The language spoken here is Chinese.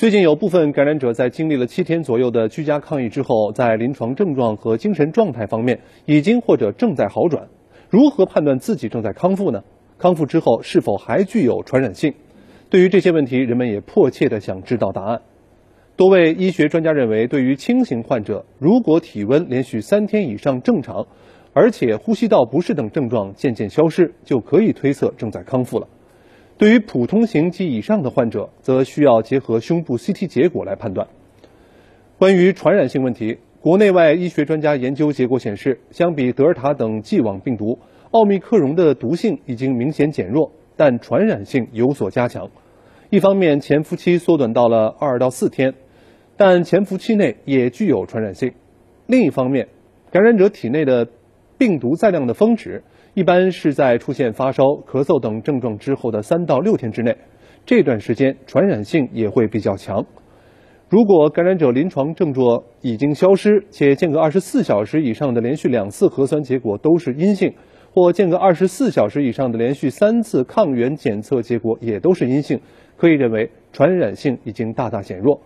最近有部分感染者在经历了七天左右的居家抗疫之后，在临床症状和精神状态方面已经或者正在好转。如何判断自己正在康复呢？康复之后是否还具有传染性？对于这些问题，人们也迫切的想知道答案。多位医学专家认为，对于轻型患者，如果体温连续三天以上正常，而且呼吸道不适等症状渐渐消失，就可以推测正在康复了。对于普通型及以上的患者，则需要结合胸部 CT 结果来判断。关于传染性问题，国内外医学专家研究结果显示，相比德尔塔等既往病毒，奥密克戎的毒性已经明显减弱，但传染性有所加强。一方面，潜伏期缩短到了二到四天，但潜伏期内也具有传染性；另一方面，感染者体内的病毒载量的峰值。一般是在出现发烧、咳嗽等症状之后的三到六天之内，这段时间传染性也会比较强。如果感染者临床症状已经消失，且间隔二十四小时以上的连续两次核酸结果都是阴性，或间隔二十四小时以上的连续三次抗原检测结果也都是阴性，可以认为传染性已经大大减弱。